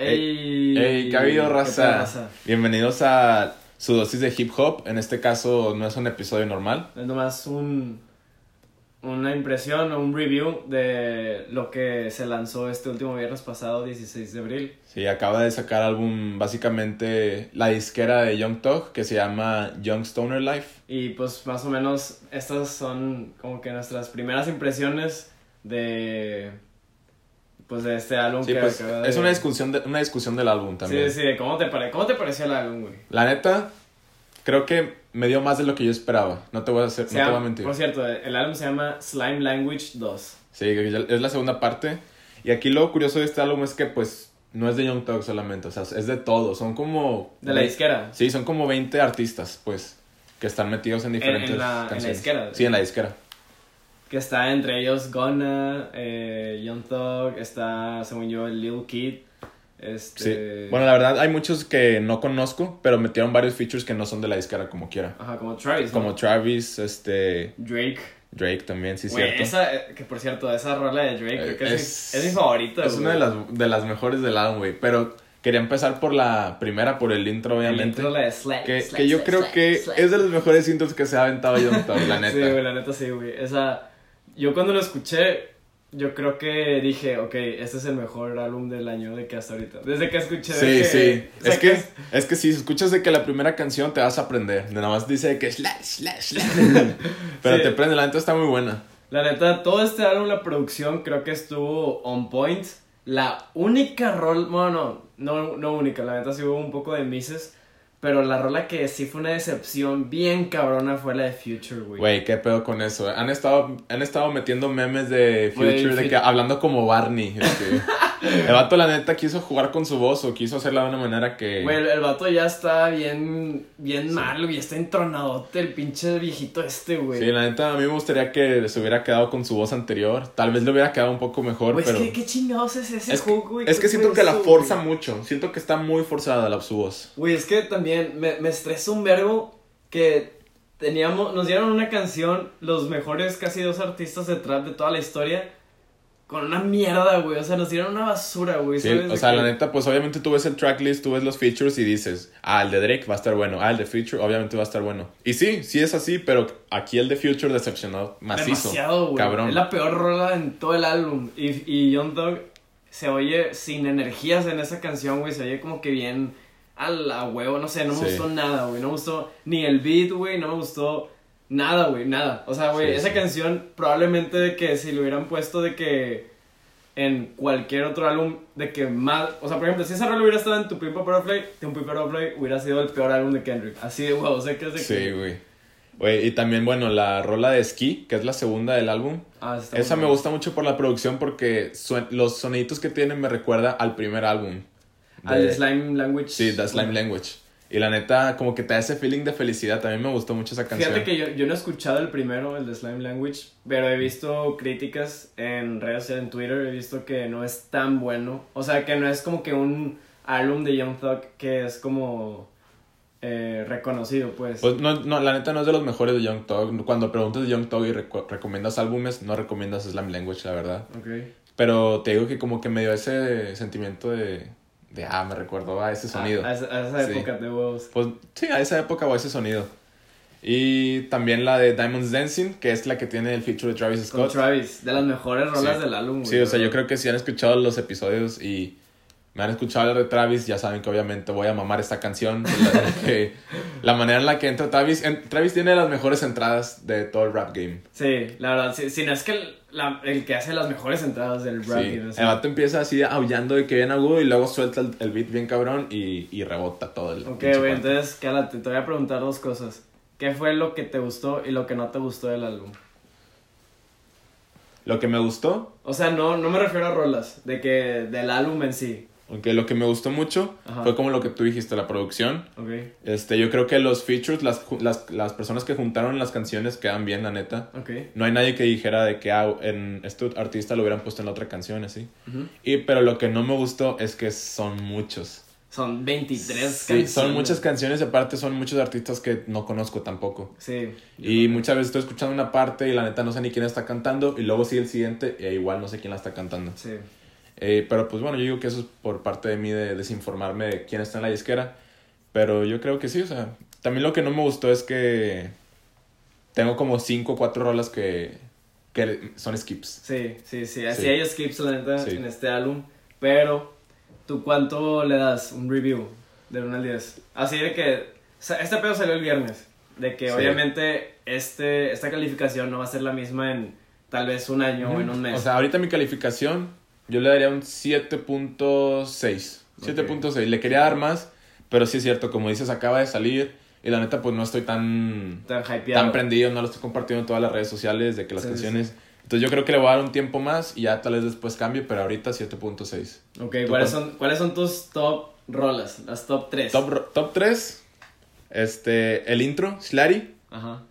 Ey, Hey, ¿qué ha habido, ¿qué raza? Bienvenidos a su dosis de hip hop. En este caso no es un episodio normal. Es nomás un, una impresión o un review de lo que se lanzó este último viernes pasado, 16 de abril. Sí, acaba de sacar álbum básicamente la disquera de Young Thug que se llama Young Stoner Life. Y pues más o menos estas son como que nuestras primeras impresiones de pues de este álbum Sí, que pues de- es una discusión, de, una discusión del álbum también. Sí, sí, ¿cómo te, pare... ¿cómo te pareció el álbum, güey? La neta, creo que me dio más de lo que yo esperaba. No te voy a, hacer, Se no te voy llama- a mentir. Por cierto, el álbum se llama Slime Language 2. Sí, es la segunda parte. Y aquí lo curioso de este álbum es que pues no es de Young Thug solamente, o sea, es de todo. Son como... De la disquera. Sí, son como 20 artistas, pues, que están metidos en diferentes en la- en la canciones. disquera. Sí, en la disquera. Que está entre ellos Gunna, eh, Young Thug, está, según yo, Lil Kid. Este... Sí. Bueno, la verdad hay muchos que no conozco, pero metieron varios features que no son de la disquera como quiera. Ajá, como Travis. ¿no? Como Travis, este, Drake. Drake también, sí, Güey, cierto. esa, eh, que por cierto, esa rola de Drake creo que es, Es- mi, es mi favorita, Es una de las, de las mejores del álbum, güey. Pero quería empezar por la primera, por el intro, obviamente. la de Slack, que, Slack, que yo Slack, creo Slack, que es de los mejores intros que se ha aventado Young Thug, la neta. Sí, güey, la neta sí, güey. Esa, yo cuando lo escuché, yo creo que dije, ok, este es el mejor álbum del año de que hasta ahorita. Desde que escuché de Sí, que- sí. o sea, Es que, es que si escuchas de que la primera canción te vas a aprender. De nada más dice que slash, slash, slash. Pero Sí. te prende, la neta está muy buena. La neta, todo este álbum, la producción, creo que estuvo on point. La única rol, bueno, no, no, no única, la neta sí hubo un poco de misses. Pero la rola que sí fue una decepción bien cabrona fue la de Future, güey. Güey, qué pedo con eso. Han estado, han estado metiendo memes de Future, de que hablando como Barney. este. el vato, la neta, quiso jugar con su voz o quiso hacerla de una manera que. Güey, el, el vato ya está bien, bien mal, güey. Está entronadote el pinche viejito este, güey. Sí, la neta, a mí me gustaría que se hubiera quedado con su voz anterior. Tal vez le hubiera quedado un poco mejor, Güey, pero. es que qué chingados es ese Es hook, güey. es ¿Qué que siento que la forza güey? mucho. Siento que está muy forzada la, su voz. Güey, es que también me, me estresa un verbo que teníamos, nos dieron una canción, los mejores casi dos artistas de trap de toda la historia, con una mierda, güey. O sea, nos dieron una basura, güey. Sí, o sea, que- la neta, pues obviamente tú ves el tracklist, tú ves los features y dices, ah, el de Drake va a estar bueno, ah, el de Future obviamente va a estar bueno. Y sí, sí es así, pero aquí el de Future decepcionó macizo. Demasiado, güey. Cabrón. Es la peor rola en todo el álbum. Y, y Young Thug se oye sin energías en esa canción, güey. Se oye como que bien a la huevo. No sé, no me Sí. gustó nada, güey. No me gustó ni el beat, güey. No me gustó nada, güey. Nada. O sea, güey, Sí, esa sí. canción probablemente de que si lo hubieran puesto de que en cualquier otro álbum de que más, o sea, por ejemplo, si esa rola hubiera estado en Tu Pimpa Butterfly, Tu Pimpa Butterfly hubiera sido el peor álbum de Kendrick. Así de huevo, o sea, que es de Sí, que... güey. Güey, y también, bueno, la rola de Ski, que es la segunda del álbum. Ah, está Esa me gusta mucho por la producción porque los soniditos que tienen me recuerda al primer álbum. Al de- Slime Language. Sí, The Slime Language. Y la neta, como que te da ese feeling de felicidad. También me gustó mucho esa canción. Fíjate que yo, yo no he escuchado el primero, el de Slime Language, pero he visto críticas en redes en Twitter, he visto que no es tan bueno. O sea, que no es como que un álbum de Young Thug que es como eh, reconocido, pues. Pues no, no, la neta no es de los mejores de Young Thug. Cuando preguntas de Young Thug y reco- recomiendas álbumes, no recomiendas Slam Language, la verdad. Ok. Pero te digo que como que me dio ese sentimiento de, de ah, me recordó a ese sonido. A, a esa, a esa Sí. época de huevos. Pues sí, a esa época o a ese sonido. Y también la de Diamonds Dancing, que es la que tiene el feature de Travis Con Scott. Travis, de las mejores rolas Sí. del álbum. Sí, o sea, yo creo que si han escuchado los episodios y me han escuchado hablar de Travis, ya saben que obviamente voy a mamar esta canción. La, que- la manera en la que entra Travis. en- Travis tiene las mejores entradas de todo el rap game. Sí, la verdad, si no es que el, la- el que hace las mejores entradas del rap. Sí. El vato empieza así aullando de que bien agudo y luego suelta el, el beat bien cabrón y, y rebota todo el. Ok, güey, entonces, cálate, te voy a preguntar dos cosas. ¿Qué fue lo que te gustó y lo que no te gustó del álbum? Lo que me gustó, O sea, no, no me refiero a rolas, de que del álbum en sí. Aunque lo que me gustó mucho Ajá. fue como lo que tú dijiste, la producción. Ok, Este, yo creo que los features, las, las, las personas que juntaron las canciones quedan bien, la neta. ok. No hay nadie que dijera de que ah, en este artista lo hubieran puesto en la otra canción, así. Y, pero lo que no me gustó es que son muchos. Son 23 Sí, canciones. son muchas canciones y aparte son muchos artistas que no conozco tampoco. Sí. Y muchas veces estoy escuchando una parte y la neta no sé ni quién está cantando y luego sigue el siguiente e igual no sé quién la está cantando. Sí. Eh, pero pues bueno, yo digo que eso es por parte de mí de desinformarme de quién está en la disquera. Pero yo creo que sí, o sea, también lo que no me gustó es que tengo como cinco o cuatro rolas que, que son skips. Sí, sí, sí. Así Sí. hay skips, la neta, Sí. en este álbum. Pero, ¿tú cuánto le das un review del 1 al 10? Así de que. o sea, este pedo salió el viernes. De que Sí. obviamente este, esta calificación no va a ser la misma en tal vez un año o en un mes. O sea, ahorita mi calificación, yo le daría un 7.6. 7.6. Le quería dar más, pero sí es cierto, como dices, acaba de salir. Y la neta, pues no estoy tan, tan hypeado. tan prendido, no lo estoy compartiendo en todas las redes sociales de que las Sí, sí, canciones. Entonces yo creo que le voy a dar un tiempo más y ya tal vez después cambie, pero ahorita 7.6. Ok, ¿Tú ¿cuáles cuál? son, ¿cuáles son tus top rolas? Las top 3. Top, top 3, este, el intro, Slary, Ajá.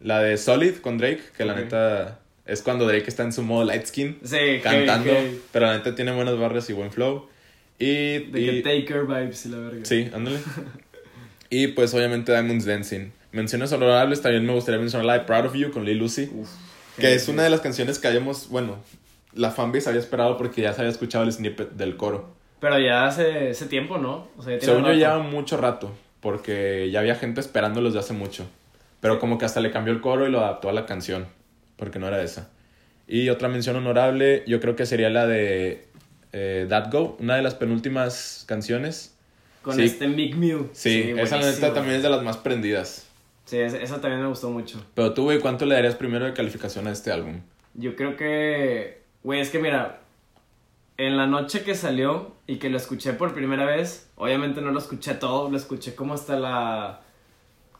la de Solid con Drake, que la neta es cuando Drake está en su modo light skin, Sí, cantando, pero la neta tiene buenas barras y buen flow. Y, De y- que Taker vibes y la verga. sí, ándale. y pues obviamente Diamonds Dancing. Menciones honorables, también me gustaría mencionar la de Proud of You con Lil Lucy, Uf, que es una de las canciones que habíamos, bueno, la fanbase había esperado porque ya se había escuchado el snippet del coro. Pero ya hace, hace tiempo, ¿no? O sea, ya Según yo lleva mucho rato, porque ya había gente esperándolos de hace mucho. Pero como que hasta le cambió el coro y lo adaptó a la canción, porque no era esa. Y otra mención honorable, yo creo que sería la de eh, That Go, una de las penúltimas canciones. Con Sí. este Big Mew. Sí, esa neta también es de las más prendidas. Sí, esa, esa también me gustó mucho. Pero tú, güey, ¿cuánto le darías primero de calificación a este álbum? Yo creo que. Güey, es que mira. En la noche que salió y que lo escuché por primera vez, obviamente no lo escuché todo, lo escuché como hasta la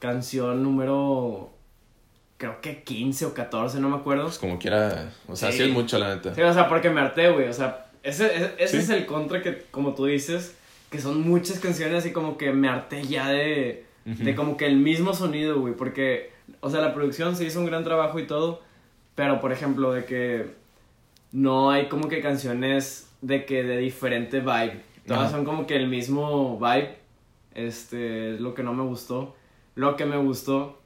canción número. Creo que 15 o 14, no me acuerdo. Pues como quiera, o sea, sí, Sí. es mucho, la neta. Sí, o sea, porque me harté, güey. O sea, ese, ese, ese Sí. es el contra que, como tú dices, que son muchas canciones y como que me harté ya de, Ujú. de como que el mismo sonido, güey. Porque, o sea, la producción se hizo un gran trabajo y todo, pero por ejemplo, de que no hay como que canciones de que de diferente vibe. Todas Ajá. son como que el mismo vibe. Este es lo que no me gustó. Lo que me gustó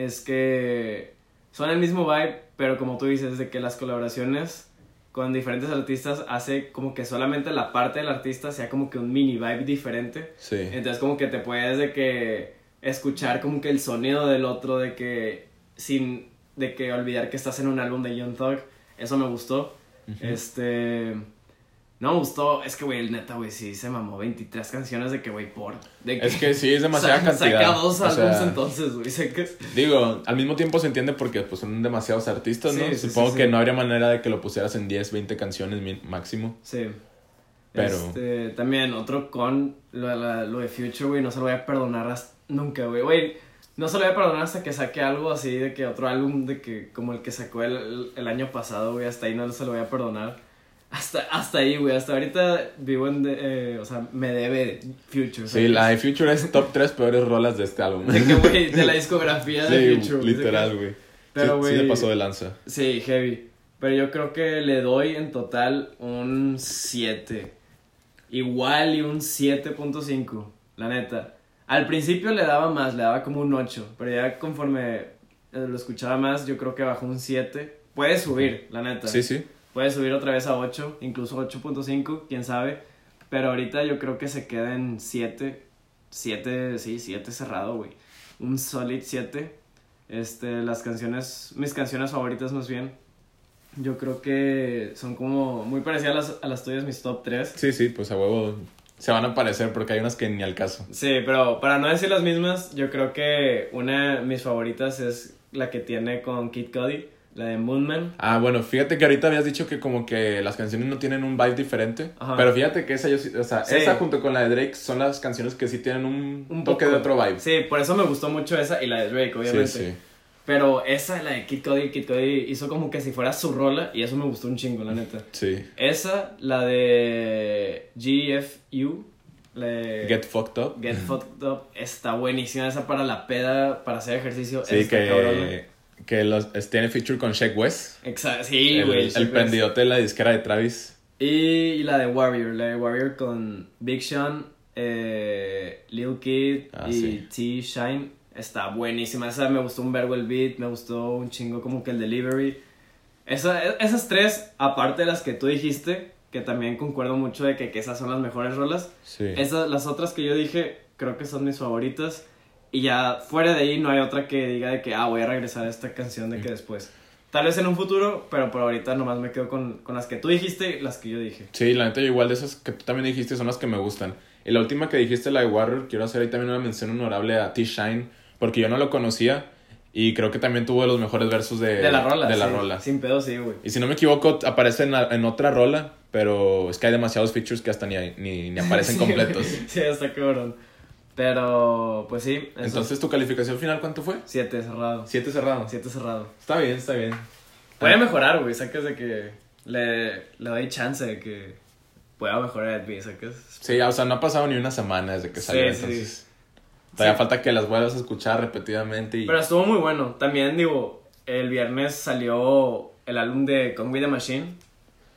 es que son el mismo vibe, pero como tú dices, de que las colaboraciones con diferentes artistas hace como que solamente la parte del artista sea como que un mini vibe diferente. Sí. Entonces como que te puedes de que escuchar como que el sonido del otro, de que sin de que olvidar que estás en un álbum de Young Thug. Eso me gustó. Este no me gustó, es que güey, el neta güey sí se mamó 23 canciones de que güey por de Es que sí, es demasiada Sa- cantidad. Saca dos álbumes sea, entonces, güey. sé que- Digo, al mismo tiempo se entiende porque pues son demasiados artistas, ¿no? Sí, sí, Supongo sí, que no habría manera de que lo pusieras en 10, 20 canciones máximo. Sí. Pero- Este, también otro con lo, de la- lo de Future, güey, no se lo voy a perdonar hasta- nunca, güey. Güey, no se lo voy a perdonar hasta que saque algo así de que otro álbum de que como el que sacó el, el año pasado, güey, hasta ahí no se lo voy a perdonar. Hasta, hasta ahí, güey, hasta ahorita vivo en, de- eh, o sea, me debe Future. Sí, la de Future es top 3 peores rolas de este álbum. De que, güey, de la discografía de Sí, Future. güey, literal, güey. Pero, sí, sí güey, se pasó de lanza. Sí, heavy. Pero yo creo que le doy en total un 7. Igual y un 7.5, la neta. Al principio le daba más, le daba como un 8. Pero ya conforme lo escuchaba más, yo creo que bajó un 7. Puede subir, la neta. Sí, sí. Puede subir otra vez a 8, incluso 8.5, quién sabe. Pero ahorita yo creo que se queda en 7. 7, sí, 7 cerrado, güey. Un solid 7. Este, las canciones, mis canciones favoritas más bien. Yo creo que son como muy parecidas a las, a las tuyas, mis top 3. Sí, sí, pues a huevo se van a aparecer porque hay unas que ni al caso. Sí, pero para no decir las mismas, yo creo que una de mis favoritas es la que tiene con Kid Cudi, la de Moonman. Ah, bueno, fíjate que ahorita habías dicho que como que las canciones no tienen un vibe diferente. Ajá. Pero fíjate que esa, yo o sea, Sí. esa junto con la de Drake son las canciones que sí tienen un, Un toque poco. de otro vibe. Sí, por eso me gustó mucho esa y la de Drake, obviamente. sí, sí. Pero esa, la de Kid Cudi, Kid Cudi hizo como que si fuera su rola y eso me gustó un chingo, la neta. Sí. Esa, la de GFU, la de Get fucked up. Get Fucked Up, está buenísima esa para la peda, para hacer ejercicio. Sí, cabrona. que, que los, es- tiene feature con Shaq West. Exacto, sí, el, güey. el prendidote de la disquera de Travis. Y la de Warrior, la de Warrior con Big Sean, eh, Lil Kid Ah, y sí. T Shine. Está buenísima. Esa me gustó un verbo el beat, me gustó un chingo como que el delivery. Esa, esas tres, aparte de las que tú dijiste, que también concuerdo mucho de que, que esas son las mejores rolas. Sí. Esas, las otras que yo dije, creo que son mis favoritas. Y ya fuera de ahí no hay otra que diga de que, ah, voy a regresar a esta canción de que después. Tal vez en un futuro, pero por ahorita nomás me quedo con, con las que tú dijiste y las que yo dije. Sí, la neta, igual de esas que tú también dijiste son las que me gustan. Y la última que dijiste, la de Warrior, quiero hacer ahí también una mención honorable a T-Shine, porque yo no lo conocía y creo que también tuvo los mejores versos de, De la rola. De la sí. rola. Sin pedo, sí, güey. Y si no me equivoco, aparece en, la- en otra rola, pero es que hay demasiados features que hasta ni, ni, ni aparecen Sí, completos. güey. Sí, está cabrón. Pero, pues sí. eso. Entonces, ¿tu calificación final cuánto fue? Siete cerrado. Siete cerrado. Siete cerrado. Está bien, está bien. Puede mejorar, güey. Sacas de que le, le doy chance de que pueda mejorar B, sacas. Sí, o sea, no ha pasado ni una semana desde que Sí, salió, sí. entonces... Todavía Sí. falta que las vuelvas a escuchar repetidamente y... Pero estuvo muy bueno. También, digo, el viernes salió el álbum de Conway the Machine.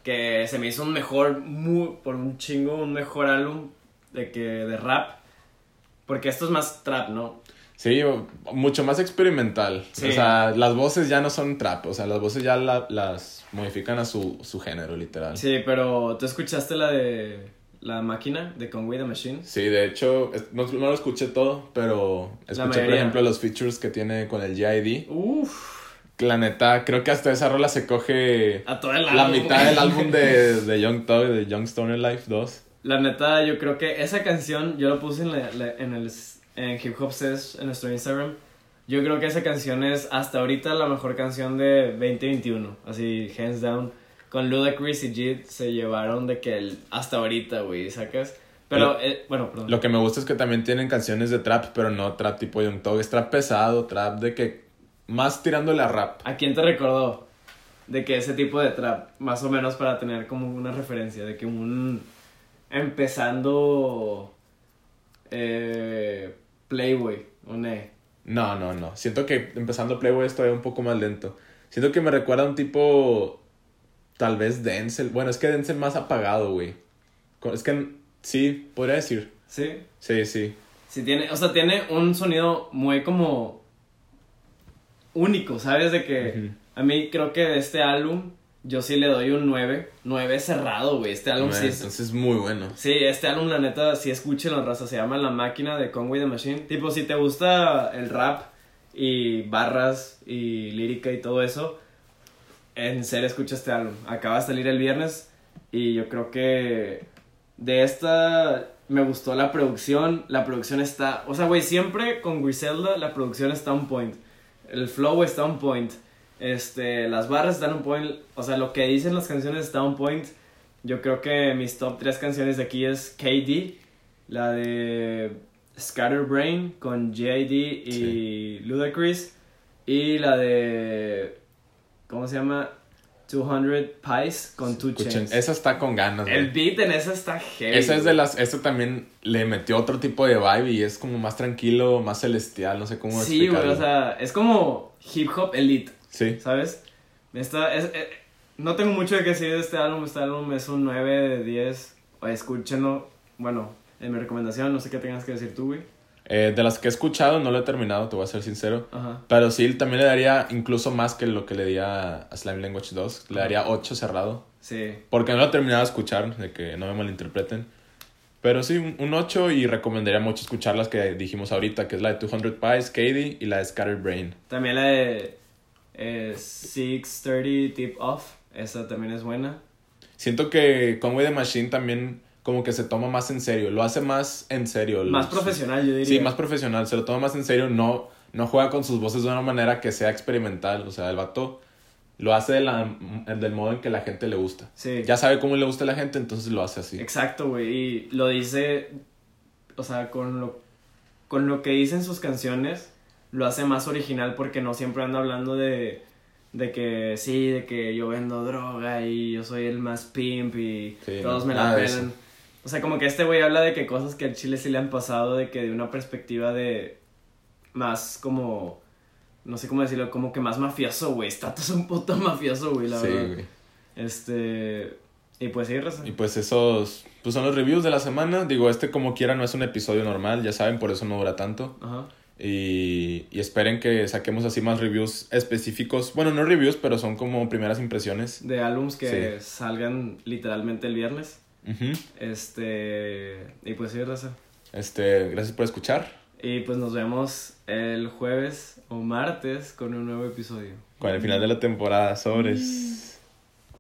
Que se me hizo un mejor, muy, por un chingo, un mejor álbum de que de rap. Porque esto es más trap, ¿no? Sí, mucho más experimental. Sí. O sea, las voces ya no son trap, o sea, las voces ya la- las modifican a su, su género, literal. Sí, pero ¿tú escuchaste la de la máquina de Conway the Machine? Sí, de hecho, no, no lo escuché todo, pero escuché, por ejemplo, los features que tiene con el GID. Uff, La neta, creo que hasta esa rola se coge a la mitad del álbum de, de Young Thug, de Young Stoner Life 2. La neta, yo creo que esa canción, yo lo puse en, la- la- en el en Hip Hop Says en nuestro Instagram. Yo creo que esa canción es hasta ahorita la mejor canción de 2021. Así, hands down. Con Ludacris y Jid se llevaron de que el, hasta ahorita, güey, ¿sacas? Pero, eh, bueno, perdón. Lo que me gusta es que también tienen canciones de trap, pero no trap tipo Young Thug, es trap pesado, trap de que más tirándole a rap. ¿A quién te recordó? De que ese tipo de trap, más o menos para tener como una referencia, de que un empezando eh, Playboy, un E. No, no, no. Siento que empezando Playboy es todavía un poco más lento. Siento que me recuerda a un tipo. Tal vez Denzel. Bueno, es que Denzel más apagado, güey. Es que sí, podría decir. ¿Sí? Sí, sí. Sí tiene, o sea, tiene un sonido muy como único, ¿sabes? De que a mí creo que de este álbum yo sí le doy un 9, 9 cerrado, güey. Este álbum sí es Entonces es muy bueno. Sí, este álbum, la neta, sí escuchen la raza. Se llama La Máquina de Conway the Machine. Tipo, si te gusta el rap y barras y lírica y todo eso, en serio escucha este álbum. Acaba de salir el viernes y yo creo que de esta me gustó la producción. La producción está. O sea, güey, siempre con Griselda la producción está on point. El flow está on point. Este, las barras están on point. O sea, lo que dicen las canciones está on point. Yo creo que mis top 3 canciones de aquí es KD, la de Scatterbrain con JID y Sí. Ludacris, y la de. ¿Cómo se llama? 200 Pies con Two Chainz. esa está con ganas, El güey. beat en esa está heavy. Esa es de las. Esta también le metió otro tipo de vibe y es como más tranquilo, más celestial, no sé cómo Sí, güey, explicarlo. o sea, es como hip hop elite, Sí. ¿sabes? Esta es, eh, no tengo mucho de que decir de este álbum. Este álbum es un 9 de 10. O escúchenlo. Bueno, en mi recomendación, no sé qué tengas que decir tú, güey. Eh, de las que he escuchado, no lo he terminado, te voy a ser sincero. Ajá. Pero sí, también le daría incluso más que lo que le di a, Slime Language 2. Le daría 8 cerrado. Sí. Porque no lo he terminado de escuchar, de que no me malinterpreten. Pero sí, un, un 8 y recomendaría mucho escuchar las que dijimos ahorita, que es la de 200 Pies, Katie y la de Scattered Brain. También la de eh, 630 Tip Off. Esa también es buena. Siento que Conway the Machine también como que se toma más en serio, lo hace más en serio. Más Los- profesional, yo diría. Sí, más profesional, se lo toma más en serio, no, no juega con sus voces de una manera que sea experimental, o sea, el vato lo hace de la, del modo en que la gente le gusta. Sí. Ya sabe cómo le gusta a la gente, entonces lo hace así. Exacto, güey. Y lo dice, o sea, con lo, con lo que dicen sus canciones, lo hace más original porque no siempre anda hablando de, de que sí, de que yo vendo droga y yo soy el más pimp y Sí, todos me la pelan. O sea, como que este güey habla de que cosas que al chile sí le han pasado, de que de una perspectiva de más como, no sé cómo decirlo, como que más mafioso, güey. Stato es un puto mafioso, güey, la Sí, verdad. güey. Este, y pues sí, raza. Y pues esos pues son los reviews de la semana. Digo, este como quiera no es un episodio normal, ya saben, por eso no dura tanto. Ajá. Y, y esperen que saquemos así más reviews específicos. Bueno, no reviews, pero son como primeras impresiones. De álbums que salgan literalmente el viernes. Este. Y pues sí, raza. Este, gracias por escuchar. Y pues nos vemos el jueves o martes con un nuevo episodio. Con el final de la temporada, sobres.